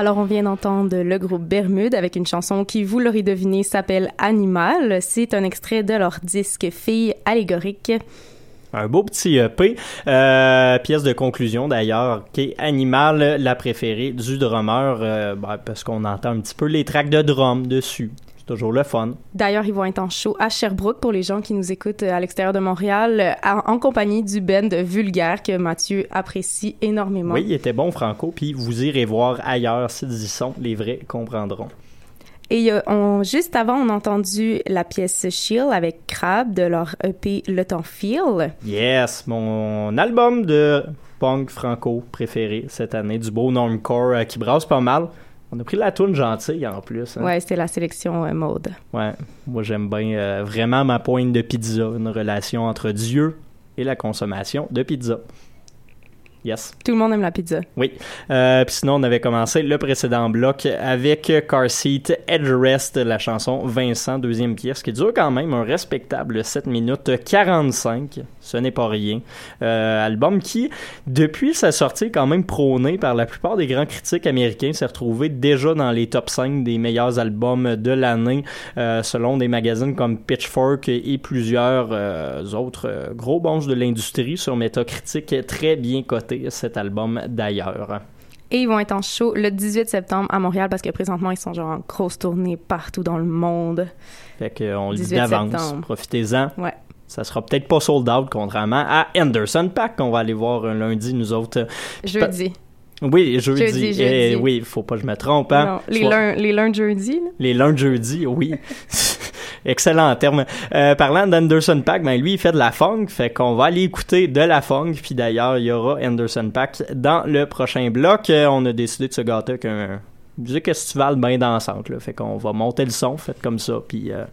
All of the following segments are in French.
Alors, on vient d'entendre le groupe Bermude avec une chanson qui, vous l'aurez deviné, s'appelle Animal. C'est un extrait de leur disque Fille allégorique. Un beau petit EP. Euh, pièce de conclusion d'ailleurs, qui est Animal, la préférée du drummer, euh, ben, parce qu'on entend un petit peu les tracks de drum dessus. Toujours le fun. D'ailleurs, ils vont être en show à Sherbrooke pour les gens qui nous écoutent à l'extérieur de Montréal, euh, en, en compagnie du band Vulgaire que Mathieu apprécie énormément. Oui, il était bon, Franco, puis vous irez voir ailleurs s'ils y sont, les vrais comprendront. Et euh, on, juste avant, on a entendu la pièce Shield avec Crab de leur EP Le Temps Feel. Yes, mon album de punk franco préféré cette année, du beau normcore euh, qui brasse pas mal. On a pris la toune gentille en plus. hein. Ouais, c'était la sélection euh, mode. Ouais, moi j'aime bien euh, vraiment ma pointe de pizza, une relation entre Dieu et la consommation de pizza. Yes. Tout le monde aime la pizza. Oui. Euh, Puis sinon, on avait commencé le précédent bloc avec Car Seat Headrest, la chanson Vincent, deuxième pièce, qui dure quand même un respectable 7 minutes 45. Ce n'est pas rien. Euh, album qui, depuis sa sortie, quand même prôné par la plupart des grands critiques américains, s'est retrouvé déjà dans les top 5 des meilleurs albums de l'année, euh, selon des magazines comme Pitchfork et plusieurs euh, autres euh, gros bons de l'industrie sur Metacritic, très bien cet album d'ailleurs. Et ils vont être en show le 18 septembre à Montréal parce que présentement, ils sont genre en grosse tournée partout dans le monde. Fait qu'on le dit 18 d'avance, profitez-en. Ouais. Ça sera peut-être pas sold out, contrairement à Anderson Pack qu'on va aller voir un lundi, nous autres. Jeudi. Oui, jeudi. Jeudi, jeudi. Eh oui, faut pas que je me trompe. Hein? Non, les, Soit- les lundis jeudi, là. Les lundis jeudi, oui. Excellent terme. Euh, parlant d'Anderson Pack, ben lui, il fait de la funk, fait qu'on va aller écouter de la funk, puis d'ailleurs, il y aura Anderson Pack dans le prochain bloc. Euh, on a décidé de se gâter avec un musique estivale bien dansante, là. fait qu'on va monter le son, faites comme ça, puis euh,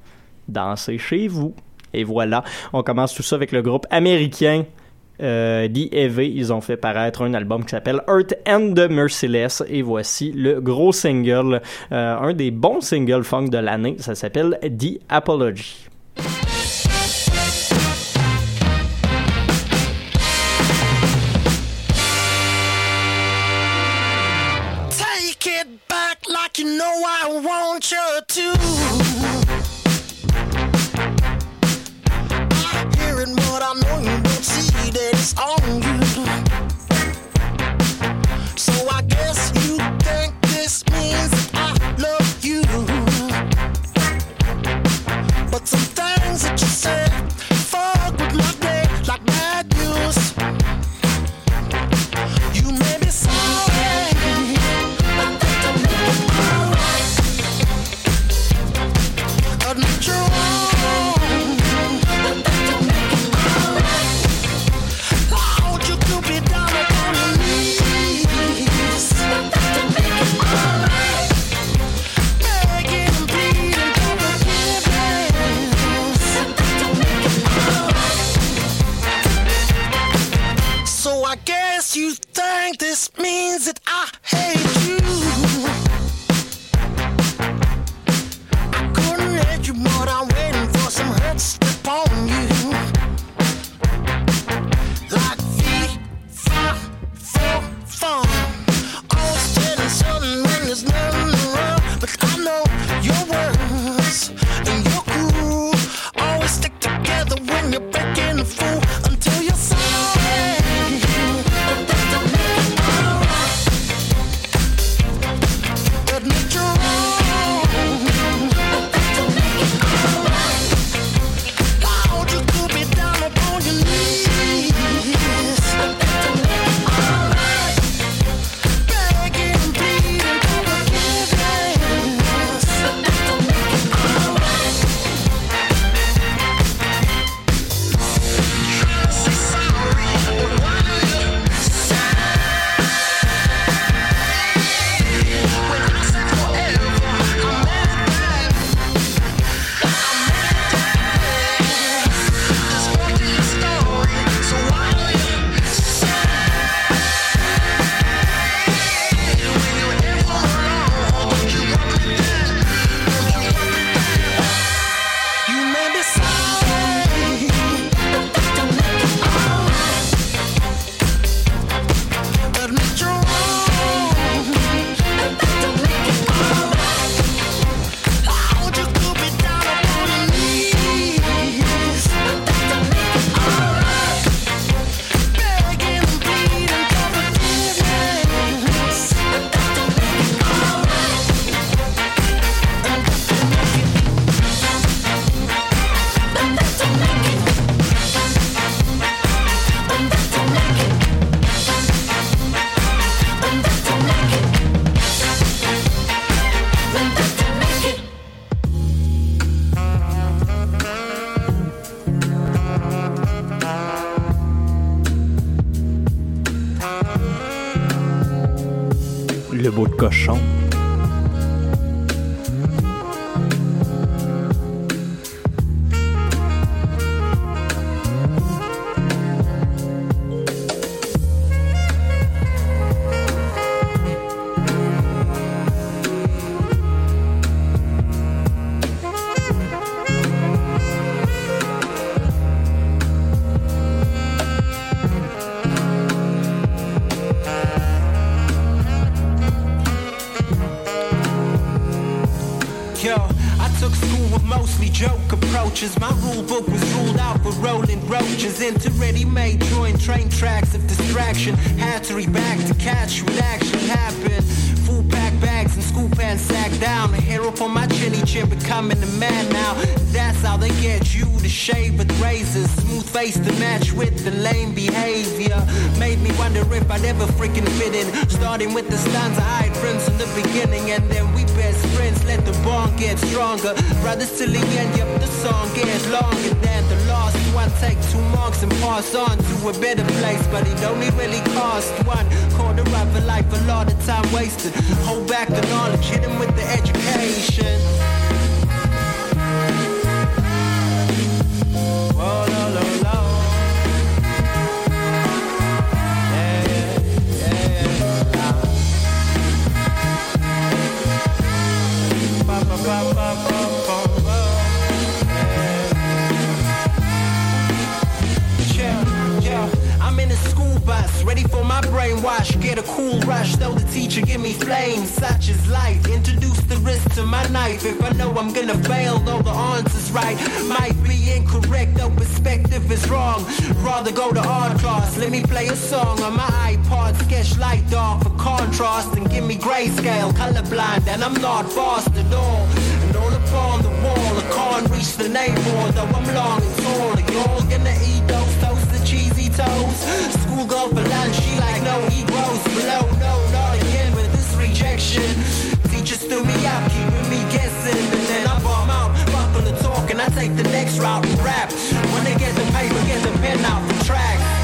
danser chez vous. Et voilà, on commence tout ça avec le groupe américain euh, The. Ils ont fait paraître un album qui s'appelle Earth and the Merciless. Et voici le gros single, euh, un des bons singles funk de l'année. Ça s'appelle The Apology. Take it back like you know I want you to. That it's on you. So I guess you think this means I love you. But some things that you said the sound. Stanza, I had friends from the beginning, and then we best friends. Let the bond get stronger. Brothers till the end, yep, the song gets longer than the last one. Take two marks and pass on to a better place, but it only really cost one quarter of a life, a lot of time wasted. Hold back the knowledge, hit with the education. Brainwash. Get a cool rush, though the teacher give me flames. Such is life. Introduce the risk to my knife. If I know I'm gonna fail, though the answer's right. Might be incorrect, though perspective is wrong. Rather go to art class. Let me play a song on my iPod. Sketch light dark for contrast and give me grayscale. Colorblind, and I'm not fast at all. And all upon the wall, I can't reach the neighbor, though I'm long and tall. Are you all gonna eat those toes? Schoolgirl for lunch, she like no egos below. No, not again with this rejection. Teachers threw me out, keeping me guessing. And then I bomb out, fuck on the talk, and I take the next route and rap. When they get the paper, get the pen out the track.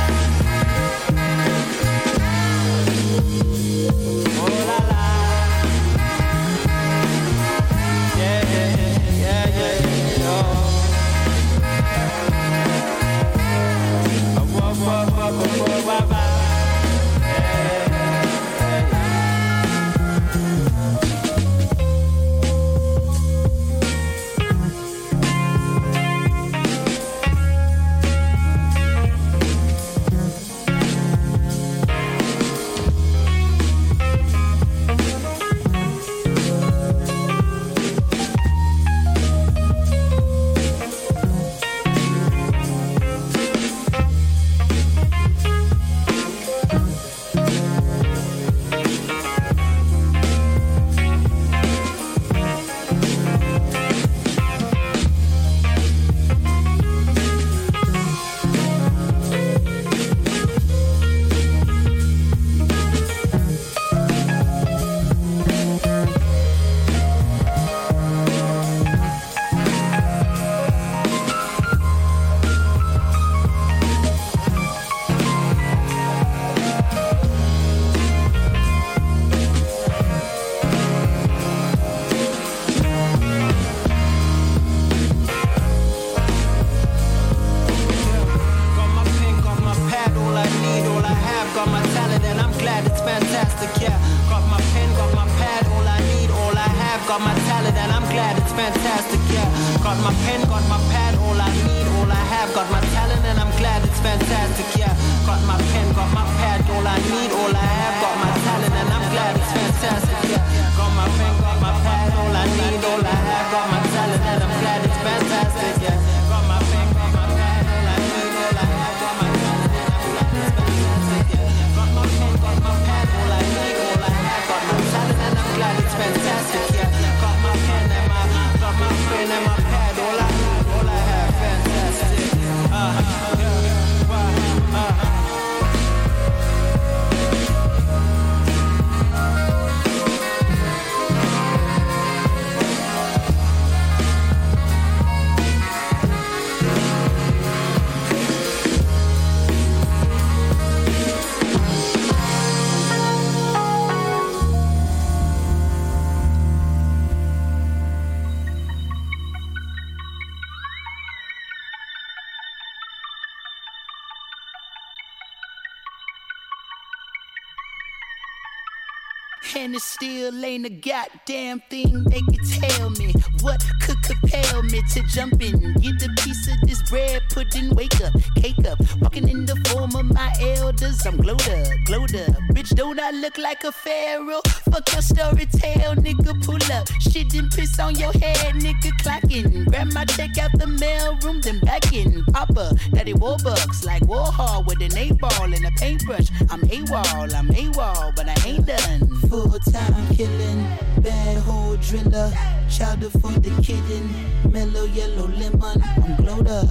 Still ain't a goddamn thing they could tell me. What could compel me to jump in, get a piece of this bread, put in, wake up, cake up, walking in the form of my elders. I'm glowed up, glowed up. Bitch, don't I look like a pharaoh? Fuck your story tale, nigga, pull up. Shit and piss on your head, nigga, clocking. Grab my check out the mail room, then back in. Papa, daddy Warbucks, like Warhol with an eight ball and a paintbrush. I'm AWOL, I'm AWOL, but I ain't done. Full time killing, bad hole driller. Chowder for the kitten, mellow yellow lemon. I'm glowed up.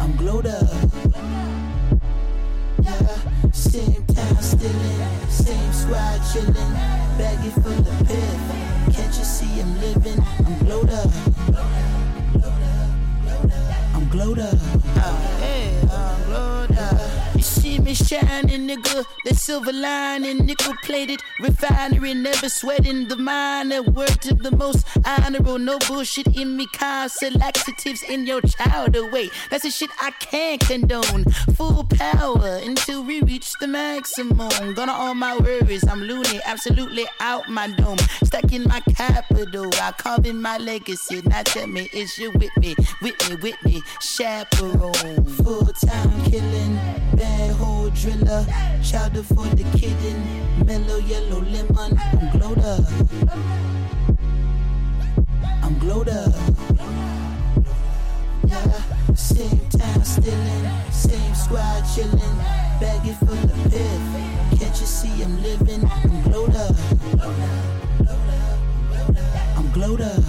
I'm glowed up. Yeah, same time stillin', same squad chillin', baggy full the piff. Can't you see I'm living? I'm glowed up. I'm glowed up. Oh, hey, I'm glowed up. Ah, You see me shining, nigga. The silver lining, nickel plated refinery, never sweating the minor. Word to the most honorable, no bullshit in me. Constant laxatives in your child away. That's the shit I can't condone. Full power until we reach the maximum. Gonna all my worries, I'm loony, absolutely out my dome. Stuck in my capital, I carve in my legacy. Now tell me, is you with me? With me, with me, chaperone. Full driller. Chowder for the kitten, mellow yellow lemon. I'm glowed up. I'm glowed up. Yeah, same time stillin', same squad chillin', baggy full of piff. Can't you see I'm living? I'm glowed up. I'm glowed up.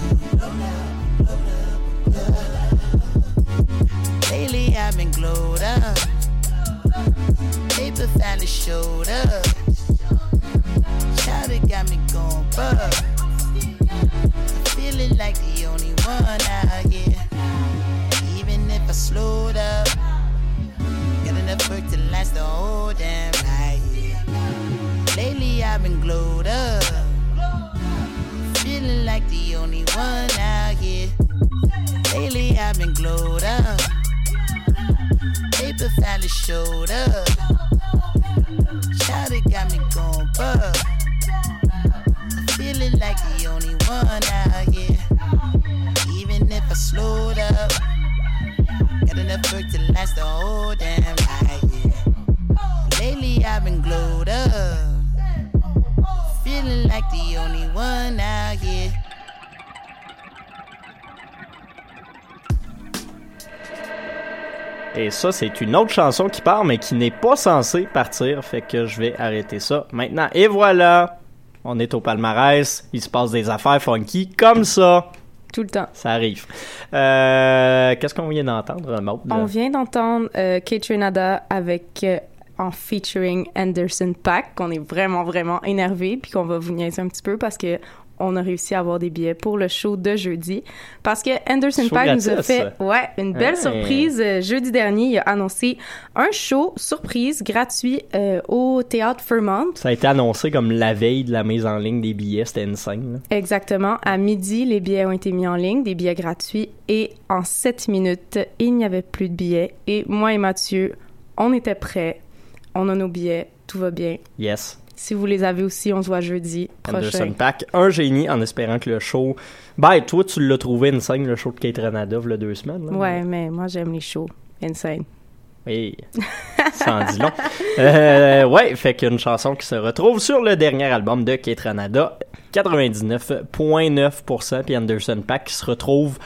Lately I've been glowed up. Paper finally showed up. Chowder got me going bug. Feeling like the only one out here. Even if I slowed up, got enough work to last the whole damn night. Lately I've been glowed up. Feeling like the only one out here. Lately I've been glowed up. Paper finally showed up. Chowder got me going bug. Feeling like the only one out here. Even if I slowed up, got enough work to last the whole damn night. Yeah. Lately I've been glowed up. Feeling like the only one out here. Et ça, c'est une autre chanson qui part, mais qui n'est pas censée partir. Fait que je vais arrêter ça maintenant. Et voilà! On est au palmarès. Il se passe des affaires funky comme ça. Tout le temps. Ça arrive. Euh, Qu'est-ce qu'on vient d'entendre, Maud? On vient d'entendre euh, Renada avec euh, en featuring Anderson Pack, qu'on est vraiment vraiment énervé puis qu'on va vous niaiser un petit peu parce que on a réussi à avoir des billets pour le show de jeudi parce que Anderson Pack nous a fait ouais une belle surprise Euh, jeudi dernier il a annoncé un show surprise gratuit euh, au théâtre Fairmont Ça a été annoncé comme la veille de la mise en ligne des billets. C'était une scène. Exactement. À midi, les billets ont été mis en ligne, des billets gratuits, et en sept minutes, il n'y avait plus de billets. Et moi et Mathieu, on était prêts. On a nos billets, tout va bien. Yes. Si vous les avez aussi, on se voit jeudi Anderson prochain. Pack, un génie en espérant que le show. Ben, toi, tu l'as trouvé une scène, le show de Kate y a deux semaines. là. Ouais, mais moi j'aime les shows. Insane. Oui, ça en dit long. Euh, ouais, fait qu'une chanson qui se retrouve sur le dernier album de Kate Ranada, 99,9%, puis Anderson Pack qui se retrouve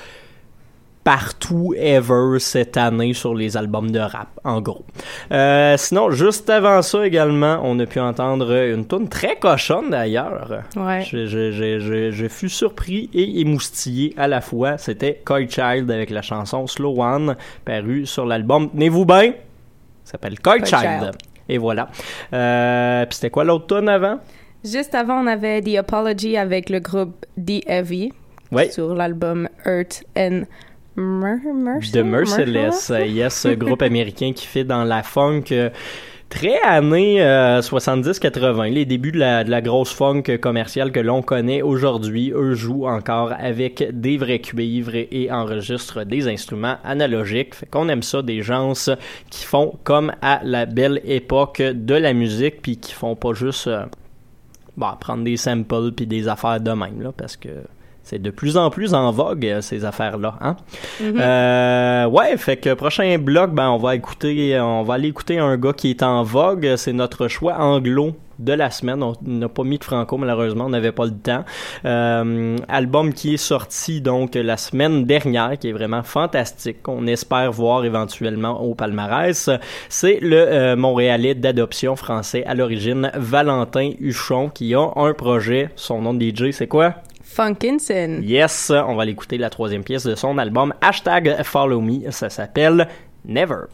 partout ever cette année sur les albums de rap, en gros. Euh, sinon, juste avant ça également, on a pu entendre une tune très cochonne d'ailleurs. Ouais. Je, je, je, je, fus surpris et émoustillé à la fois. C'était Coy Child avec la chanson Slow One, paru sur l'album Tenez-vous bien. S'appelle Coy Child. Child. Et voilà. Euh, Puis c'était quoi l'autre tune avant? Juste avant, on avait The Apology avec le groupe The Heavy Oui. sur l'album Earth and The Merciless. Euh, Yes, ce groupe américain qui fait dans la funk. euh, très années euh, 70-80, les débuts de la, de la grosse funk commerciale que l'on connaît aujourd'hui. Eux jouent encore avec des vrais cuivres et, et enregistrent des instruments analogiques. Fait qu'on aime ça, des gens qui font comme à la belle époque de la musique, puis qui font pas juste euh, bon, prendre des samples puis des affaires de même, là, parce que c'est de plus en plus en vogue, euh, ces affaires-là. Hein? Euh, ouais, fait que prochain bloc, ben, on va écouter, on va aller écouter un gars qui est en vogue. C'est notre choix anglo de la semaine. On n'a pas mis de franco, malheureusement, on n'avait pas le temps. Euh, album qui est sorti donc la semaine dernière, qui est vraiment fantastique, qu'on espère voir éventuellement au palmarès. C'est le euh, Montréalais d'adoption français à l'origine, Valentin Huchon, qui a un projet. Son nom de DJ, c'est quoi? Funkinson. Yes, on va l'écouter la troisième pièce de son album Hashtag Follow Me. Ça s'appelle Never.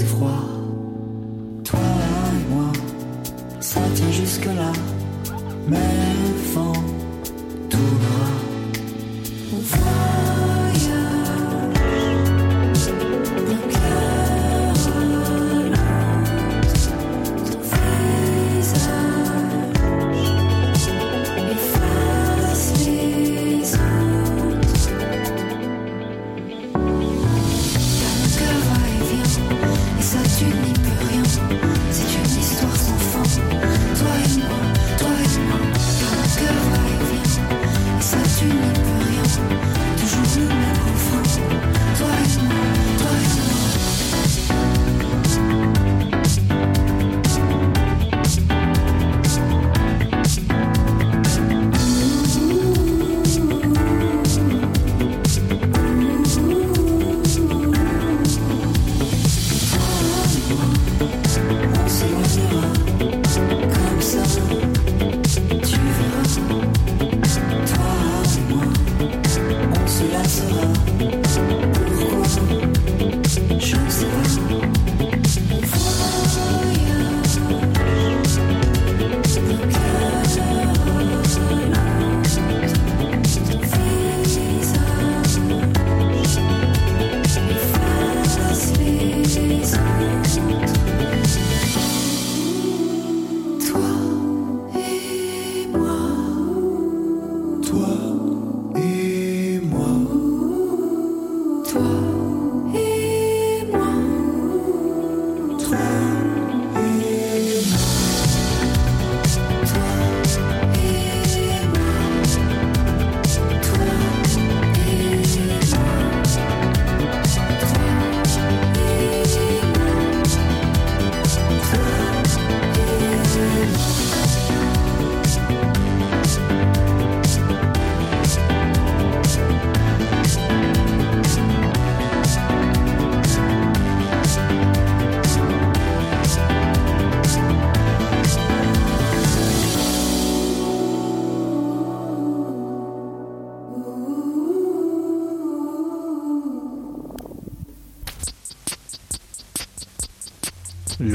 et froid. Toi et moi, ça tient jusque-là, mais le vent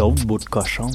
L'autre bout de.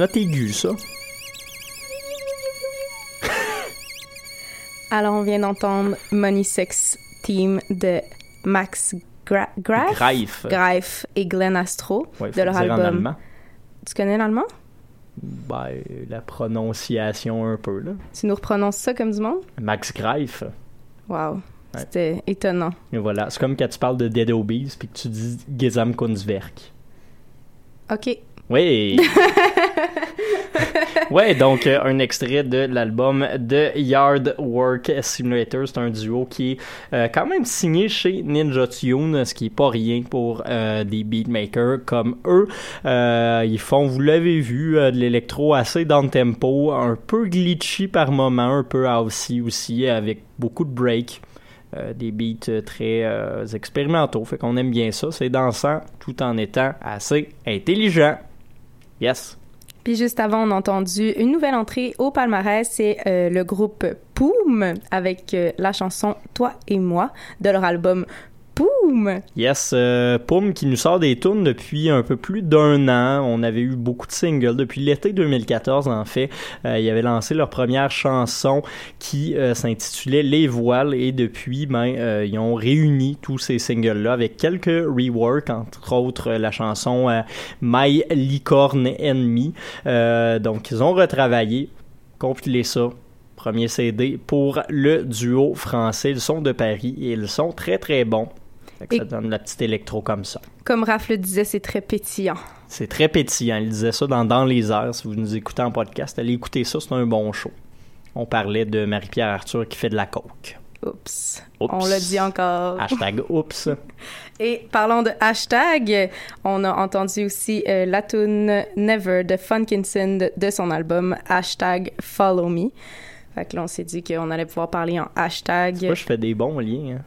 Notes aiguës, ça. Alors, on vient d'entendre Money Sex Team de Max Gra Greif. Greif et Glenn Astro Ouais, de leur album. allemand. Tu connais l'allemand? Ben, la prononciation un peu, là. Tu nous reprononces ça comme du monde? Max Greif. Wow. C'était étonnant. Et voilà, c'est comme quand tu parles de Dead Obies puis que tu dis Gesamtkunstwerk. OK. Oui. ouais, donc euh, un extrait de l'album The Yard Work Simulator. C'est un duo qui est euh, quand même signé chez Ninja Tune, ce qui est pas rien pour euh, des beatmakers comme eux. Ils font, vous l'avez vu, de l'électro assez down tempo, un peu glitchy par moment, un peu housey aussi, avec beaucoup de breaks. Des beats très expérimentaux, fait qu'on aime bien ça. C'est dansant tout en étant assez intelligent. Yes. Puis juste avant, on a entendu une nouvelle entrée au palmarès, c'est euh, le groupe Poum avec euh, la chanson Toi et moi de leur album Yes, euh, Poum qui nous sort des tunes depuis un peu plus d'un an. On avait eu beaucoup de singles depuis l'été 2014 en fait. Euh, ils avaient lancé leur première chanson qui euh, s'intitulait Les Voiles et depuis ben euh, ils ont réuni tous ces singles là avec quelques reworks entre autres la chanson My Licorne Enemy. Donc ils ont retravaillé, compilé ça premier CD pour le duo français. Ils sont de Paris et ils sont très très bons. Et- Ça donne la petite électro comme ça. Comme Raph le disait, c'est très pétillant. C'est très pétillant. Il disait ça dans Dans les airs. Si vous nous écoutez en podcast, allez écouter ça. C'est un bon show. On parlait de Marie-Pierre Arthur qui fait de la coke. Oups. Oups. On l'a dit encore. Hashtag oups. Et parlant de hashtag, on a entendu aussi euh, la tune Never de Funkinson de, de son album hashtag Follow Me. Fait que là, on s'est dit qu'on allait pouvoir parler en hashtag. Moi, je fais des bons liens. hein.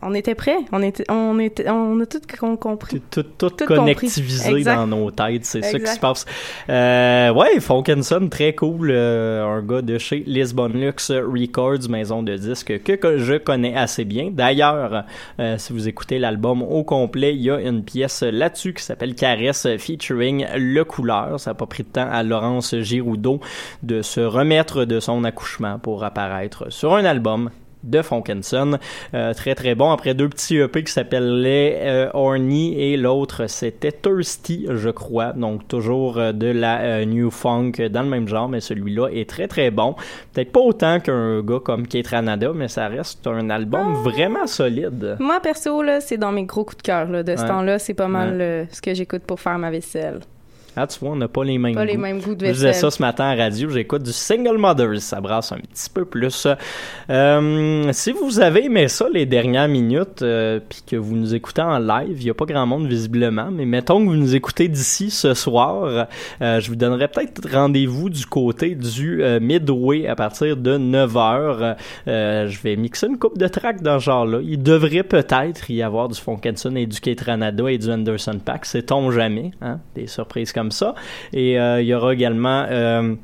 On était prêts? On, était, on, était, on a tout com- compris. Tout, tout, tout Tout connectivisé dans nos têtes. C'est ça qui se passe. Euh, ouais, Funkinson, très cool. euh, un gars de chez Lisbon Lux Records, maison de disques que, que je connais assez bien. D'ailleurs, euh, si vous écoutez l'album au complet, il y a une pièce là-dessus qui s'appelle Caresse featuring Le Couleur. Ça n'a pas pris de temps à Laurence Giroudot de se remettre de son accouchement pour apparaître sur un album de Funkinson. Euh, très très bon. Après deux petits EP qui s'appelaient euh, Horny et l'autre c'était Thirsty, je crois. Donc toujours euh, de la euh, New Funk dans le même genre, mais celui-là est très très bon. Peut-être pas autant qu'un gars comme Kate Ranada, mais ça reste un album vraiment solide. Moi, perso, là, c'est dans mes gros coups de cœur. Là, de ce temps-là, c'est pas mal ce que j'écoute pour faire ma vaisselle. Ah, tu vois, on n'a pas les mêmes Pas les goûts. mêmes goûts de Je disais ça ce matin à radio, j'écoute du Single Mothers, ça brasse un petit peu plus. Euh, si vous avez aimé ça les dernières minutes, euh, puis que vous nous écoutez en live, il n'y a pas grand monde visiblement, mais mettons que vous nous écoutez d'ici ce soir, euh, je vous donnerai peut-être rendez-vous du côté du Midway à partir de 9h. Euh, je vais mixer une coupe de tracks dans ce genre-là. Il devrait peut-être y avoir du Funkinson et du Kate Ranada et du Anderson Pack, sait-on jamais, hein? des surprises comme ça. Et euh, il y aura également euh,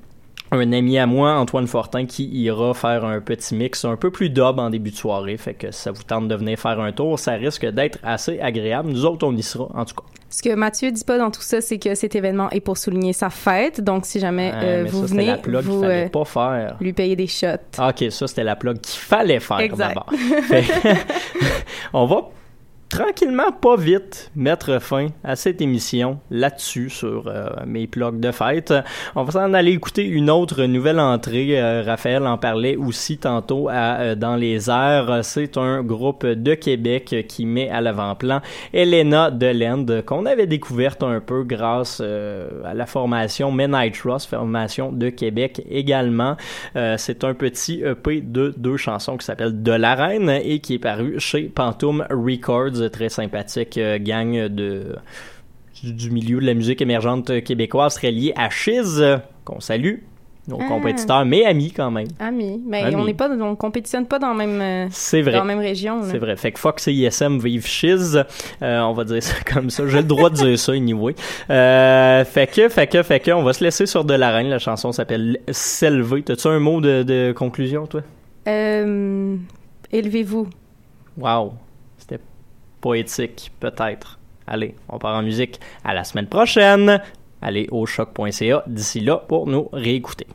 un ami à moi, Antoine Fortin, qui ira faire un petit mix un peu plus dub en début de soirée. Fait que ça vous tente de venir faire un tour, ça risque d'être assez agréable. Nous autres, on y sera, en tout cas. Ce que Mathieu dit pas dans tout ça, c'est que cet événement est pour souligner sa fête. Donc, si jamais Ouais, euh, vous ça, venez, la vous fallait euh, pas faire. lui payez des shots. Ah, ok, ça c'était la plug qu'il fallait faire Exact. d'abord. On va tranquillement, pas vite, mettre fin à cette émission là-dessus sur euh, mes plugs de fête. On va s'en aller écouter une autre nouvelle entrée. Euh, Raphaël en parlait aussi tantôt à euh, Dans les airs. C'est un groupe de Québec qui met à l'avant-plan Elena Delend qu'on avait découverte un peu grâce à la formation Midnight Trust, formation de Québec également. C'est un petit EP de deux chansons qui s'appelle De la Reine et qui est paru chez Pantoum Records, très sympathique euh, gang de du, milieu de la musique émergente québécoise très lié à Chiz, qu'on salue, nos Ah. compétiteurs, mais amis quand même. Amis. Mais Amis. on n'est pas, on compétitionne pas dans la même, euh, C'est vrai. dans la même région. C'est vrai. Fait que Fox et ISM vivent Chiz. Euh, on va dire ça comme ça. J'ai le droit de dire ça, anyway. Euh, fait que, fait que, fait que, on va se laisser sur De la Reine. La chanson s'appelle S'élever. T'as-tu un mot de, de conclusion, toi? Euh, élevez-vous. Wow. Poétique, peut-être. Allez, on part en musique. À la semaine prochaine. Allez au choc.ca d'ici là pour nous réécouter.